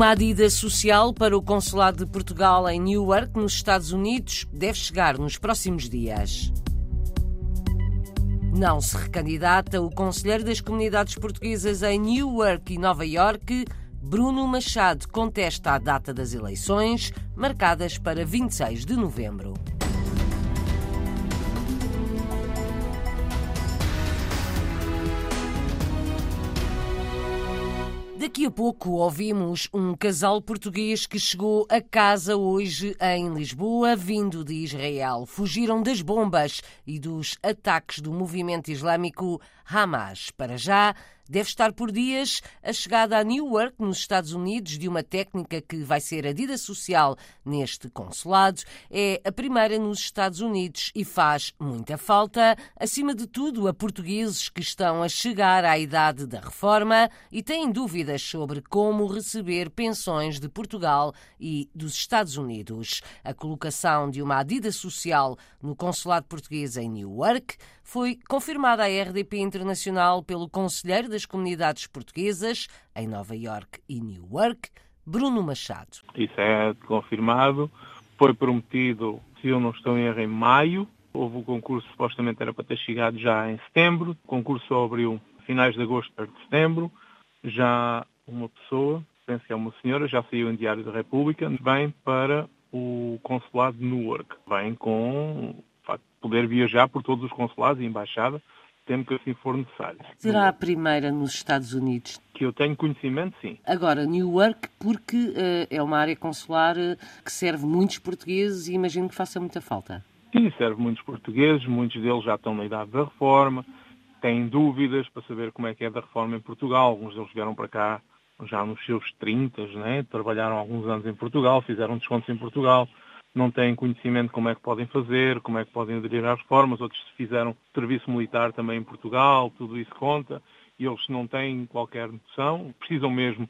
Uma adida social para o Consulado de Portugal em Newark, nos Estados Unidos, deve chegar nos próximos dias. Não se recandidata o Conselheiro das Comunidades Portuguesas em Newark e Nova York. Bruno Machado contesta a data das eleições, marcadas para 26 de novembro. Daqui a pouco ouvimos um casal português que chegou a casa hoje em Lisboa, vindo de Israel. Fugiram das bombas e dos ataques do movimento islâmico Hamas. Para já, deve estar por dias a chegada a Newark, nos Estados Unidos, de uma técnica que vai ser adida social neste consulado. É a primeira nos Estados Unidos e faz muita falta, acima de tudo, a portugueses que estão a chegar à idade da reforma e têm dúvidas sobre como receber pensões de Portugal e dos Estados Unidos. A colocação de uma adida social no consulado português em Newark foi confirmada à RDP Internacional pelo Conselheiro das Comunidades Portuguesas em Nova York e Newark, Bruno Machado. Isso é confirmado. Foi prometido, se eu não estou em erro, em maio. Houve o concurso, supostamente era para ter chegado já em setembro. O concurso abriu finais de agosto para setembro. Já uma pessoa, penso que é uma senhora, já saiu em Diário da República, vem para o consulado de Newark. Vem com poder viajar por todos os consulados e embaixadas, sempre que assim for necessário. Será a primeira nos Estados Unidos? Que eu tenho conhecimento, sim. Agora, Newark, porque uh, é uma área consular uh, que serve muitos portugueses e imagino que faça muita falta. Sim, serve muitos portugueses, muitos deles já estão na idade da reforma, têm dúvidas para saber como é que é da reforma em Portugal. Alguns deles vieram para cá já nos seus 30, né? trabalharam alguns anos em Portugal, fizeram descontos em Portugal não têm conhecimento como é que podem fazer, como é que podem aderir às reformas, outros fizeram serviço militar também em Portugal, tudo isso conta, e eles não têm qualquer noção, precisam mesmo,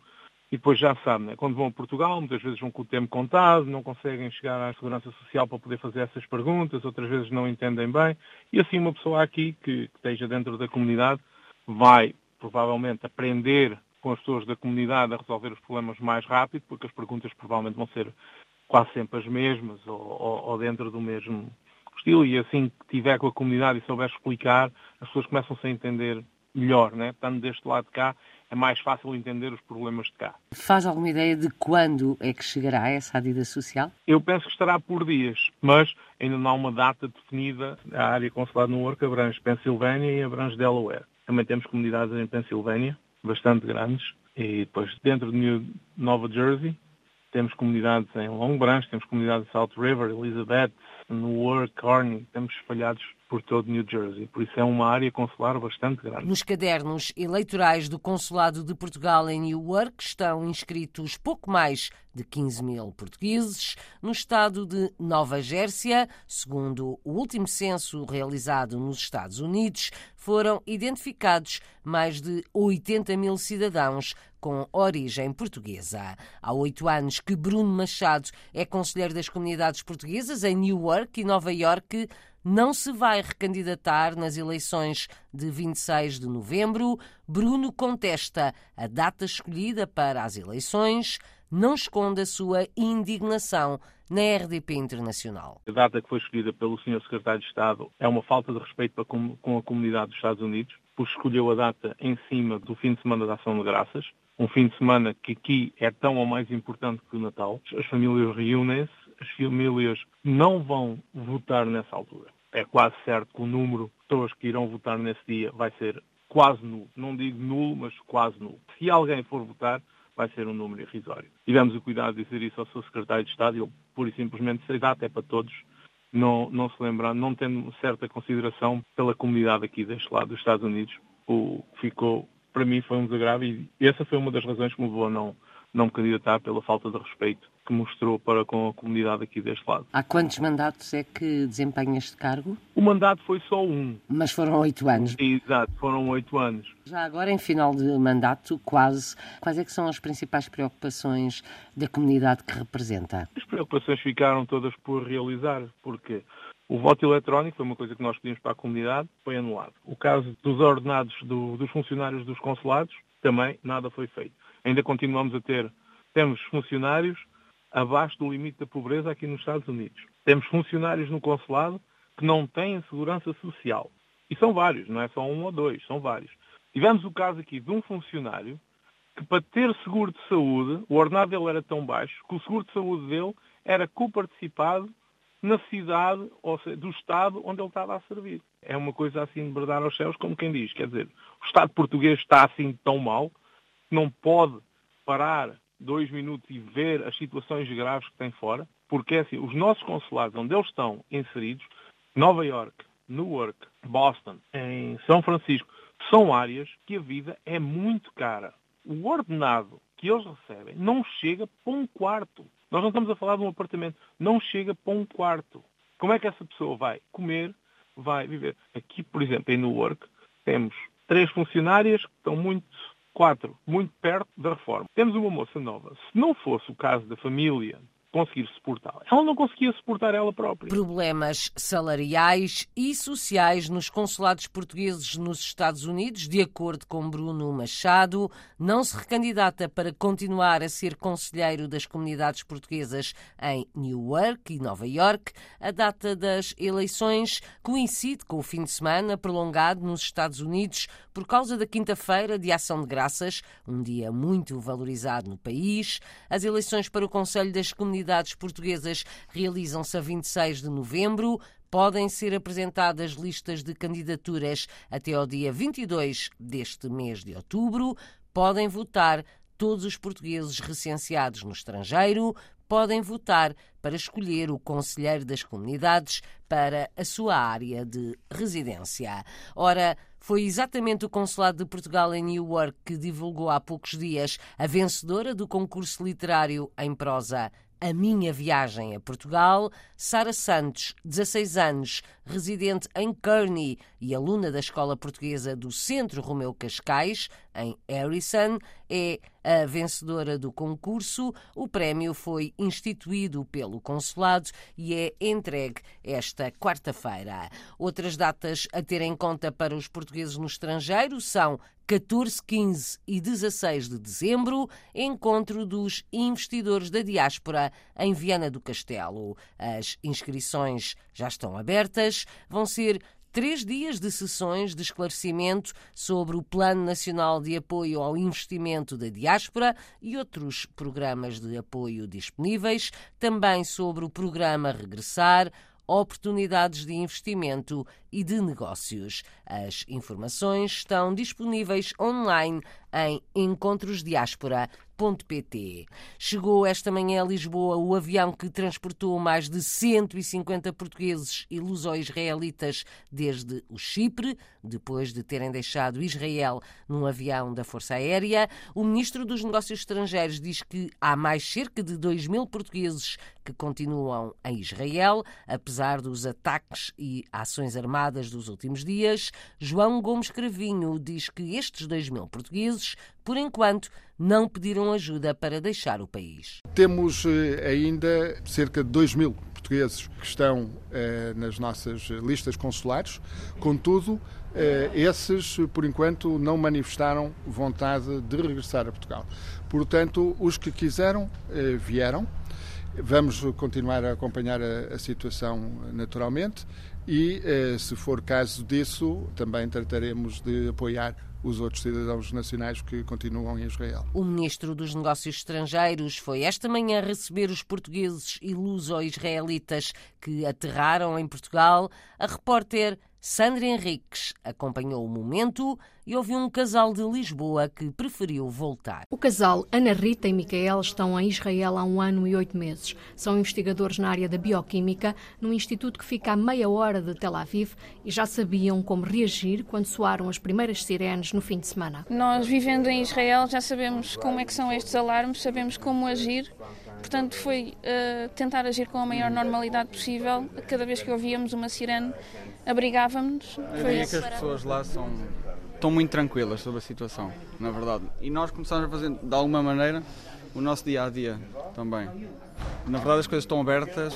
e depois já sabem, né? quando vão a Portugal, muitas vezes vão com o tempo contado, não conseguem chegar à Segurança Social para poder fazer essas perguntas, outras vezes não entendem bem, e assim uma pessoa aqui que, que esteja dentro da comunidade vai provavelmente aprender com as pessoas da comunidade a resolver os problemas mais rápido, porque as perguntas provavelmente vão ser quase sempre as mesmas ou, ou, ou, dentro do mesmo estilo e assim que tiver com a comunidade e souber explicar, as pessoas começam-se a entender melhor, né? Estando deste lado de cá, é mais fácil entender os problemas de cá. Faz alguma ideia de quando é que chegará essa adida social? Eu penso que estará por dias, mas ainda não há uma data definida. A área consular no Work abrange Pensilvânia e abrange Delaware. Também temos comunidades em Pensilvânia, bastante grandes, e depois dentro de Nova Jersey, temos comunidades em Long Branch, temos comunidades em South River, Elizabeth, Newark, Kearney, temos espalhados por todo New Jersey. Por isso é uma área consular bastante grande. Nos cadernos eleitorais do Consulado de Portugal em Newark estão inscritos pouco mais de 15 mil portugueses. No estado de Nova Gércia, segundo o último censo realizado nos Estados Unidos, foram identificados mais de 80 mil cidadãos com origem portuguesa. Há oito anos que Bruno Machado é conselheiro das comunidades portuguesas em Newark e Nova York não se vai recandidatar nas eleições de 26 de novembro. Bruno contesta a data escolhida para as eleições, não esconde a sua indignação na RDP Internacional. A data que foi escolhida pelo Sr. Secretário de Estado é uma falta de respeito com a comunidade dos Estados Unidos, pois escolheu a data em cima do fim de semana da Ação de Graças, um fim de semana que aqui é tão ou mais importante que o Natal. As famílias reúnem-se as famílias não vão votar nessa altura. É quase certo que o número de pessoas que irão votar nesse dia vai ser quase nulo. Não digo nulo, mas quase nulo. Se alguém for votar, vai ser um número irrisório. Tivemos o cuidado de dizer isso ao seu secretário de Estado e ele pura e simplesmente se data é para todos, não, não se lembrar, não tendo certa consideração pela comunidade aqui deste lado dos Estados Unidos, o que ficou, para mim, foi um desagravo e essa foi uma das razões que me levou a não, não me candidatar pela falta de respeito que mostrou para com a comunidade aqui deste lado. Há quantos mandatos é que desempenha este cargo? O mandato foi só um. Mas foram oito anos. Exato, foram oito anos. Já agora, em final de mandato, quase, quais é que são as principais preocupações da comunidade que representa? As preocupações ficaram todas por realizar, porque o voto eletrónico foi uma coisa que nós pedimos para a comunidade, foi anulado. O caso dos ordenados do, dos funcionários dos consulados, também nada foi feito. Ainda continuamos a ter Temos funcionários abaixo do limite da pobreza aqui nos Estados Unidos. Temos funcionários no consulado que não têm segurança social. E são vários, não é só um ou dois, são vários. Tivemos o caso aqui de um funcionário que, para ter seguro de saúde, o ordenado dele era tão baixo que o seguro de saúde dele era coparticipado na cidade, ou seja, do Estado onde ele estava a servir. É uma coisa assim de bradar aos céus, como quem diz. Quer dizer, o Estado português está assim tão mal que não pode parar dois minutos e ver as situações graves que tem fora, porque é assim, os nossos consulados onde eles estão inseridos, Nova York, Newark, Boston, em São Francisco, são áreas que a vida é muito cara. O ordenado que eles recebem não chega para um quarto. Nós não estamos a falar de um apartamento, não chega para um quarto. Como é que essa pessoa vai comer, vai viver? Aqui, por exemplo, em Newark, temos três funcionárias que estão muito, quatro, muito perto da reforma. Temos uma moça nova. Se não fosse o caso da família conseguir suportá-la. Ela não conseguia suportar ela própria. Problemas salariais e sociais nos consulados portugueses nos Estados Unidos, de acordo com Bruno Machado, não se recandidata para continuar a ser conselheiro das comunidades portuguesas em Newark e Nova York. A data das eleições coincide com o fim de semana prolongado nos Estados Unidos por causa da quinta-feira de Ação de Graças, um dia muito valorizado no país. As eleições para o Conselho das Comunidades comunidades portuguesas realizam-se a 26 de novembro. Podem ser apresentadas listas de candidaturas até ao dia 22 deste mês de outubro. Podem votar todos os portugueses recenseados no estrangeiro. Podem votar para escolher o conselheiro das comunidades para a sua área de residência. Ora, foi exatamente o Consulado de Portugal em Newark que divulgou há poucos dias a vencedora do concurso literário em prosa a Minha Viagem a Portugal, Sara Santos, 16 anos, residente em Kearney e aluna da Escola Portuguesa do Centro Romeu Cascais, em Harrison, é a vencedora do concurso. O prémio foi instituído pelo Consulado e é entregue esta quarta-feira. Outras datas a ter em conta para os portugueses no estrangeiro são 14, 15 e 16 de dezembro, encontro dos investidores da diáspora em Viana do Castelo. As inscrições já estão abertas, vão ser três dias de sessões de esclarecimento sobre o Plano Nacional de Apoio ao Investimento da Diáspora e outros programas de apoio disponíveis, também sobre o programa Regressar, oportunidades de investimento e de negócios. As informações estão disponíveis online em encontrosdiaspora.pt. Chegou esta manhã a Lisboa o avião que transportou mais de 150 portugueses e luso-israelitas desde o Chipre, depois de terem deixado Israel num avião da Força Aérea. O ministro dos Negócios Estrangeiros diz que há mais cerca de 2 mil portugueses que continuam em Israel, apesar dos ataques e ações armadas dos últimos dias, João Gomes Cravinho diz que estes 2 mil portugueses, por enquanto, não pediram ajuda para deixar o país. Temos eh, ainda cerca de 2 mil portugueses que estão eh, nas nossas listas consulares, contudo, eh, esses, por enquanto, não manifestaram vontade de regressar a Portugal. Portanto, os que quiseram vieram. Vamos continuar a acompanhar a, a situação naturalmente e, eh, se for caso disso, também trataremos de apoiar os outros cidadãos nacionais que continuam em Israel. O ministro dos Negócios Estrangeiros foi esta manhã receber os portugueses e luso-israelitas que aterraram em Portugal. A repórter Sandra Henriques acompanhou o momento e ouviu um casal de Lisboa que preferiu voltar. O casal Ana Rita e Micael estão em Israel há um ano e oito meses. São investigadores na área da bioquímica, num instituto que fica a meia hora de Tel Aviv e já sabiam como reagir quando soaram as primeiras sirenes no fim de semana. Nós, vivendo em Israel, já sabemos como é que são estes alarmes, sabemos como agir. Portanto, foi uh, tentar agir com a maior normalidade possível. Cada vez que ouvíamos uma sirene, abrigávamos-nos. Foi que as pessoas lá são, estão muito tranquilas sobre a situação, na verdade. E nós começamos a fazer, de alguma maneira, o nosso dia a dia também. Na verdade, as coisas estão abertas.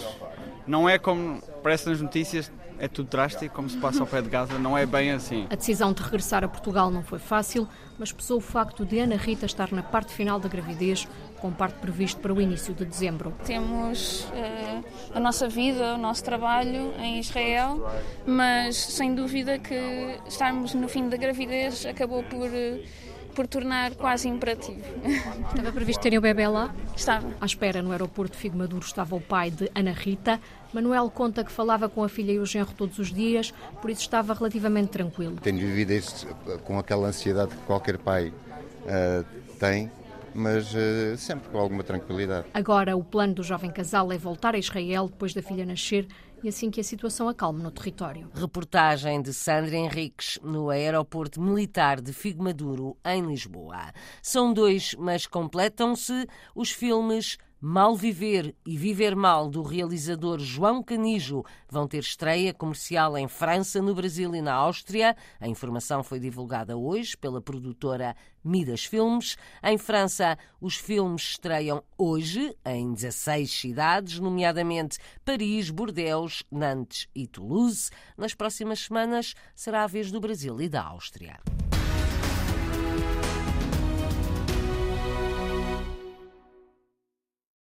Não é como parece nas notícias, é tudo drástico, como se passa ao pé de Gaza, não é bem assim. A decisão de regressar a Portugal não foi fácil, mas pesou o facto de Ana Rita estar na parte final da gravidez com parte previsto para o início de dezembro. Temos uh, a nossa vida, o nosso trabalho em Israel, mas sem dúvida que estarmos no fim da gravidez acabou por. Uh, por tornar quase imperativo. Estava previsto terem o bebê lá? Estava. À espera, no aeroporto de Figo Maduro, estava o pai de Ana Rita. Manuel conta que falava com a filha e o genro todos os dias, por isso estava relativamente tranquilo. Tenho vivido isto com aquela ansiedade que qualquer pai uh, tem, mas uh, sempre com alguma tranquilidade. Agora, o plano do jovem casal é voltar a Israel depois da filha nascer e assim que a situação acalme no território. Reportagem de Sandra Henriques no aeroporto militar de Figmaduro, em Lisboa. São dois, mas completam-se os filmes Mal Viver e Viver Mal, do realizador João Canijo, vão ter estreia comercial em França, no Brasil e na Áustria. A informação foi divulgada hoje pela produtora Midas Filmes. Em França, os filmes estreiam hoje em 16 cidades, nomeadamente Paris, Bordeaux, Nantes e Toulouse. Nas próximas semanas será a vez do Brasil e da Áustria.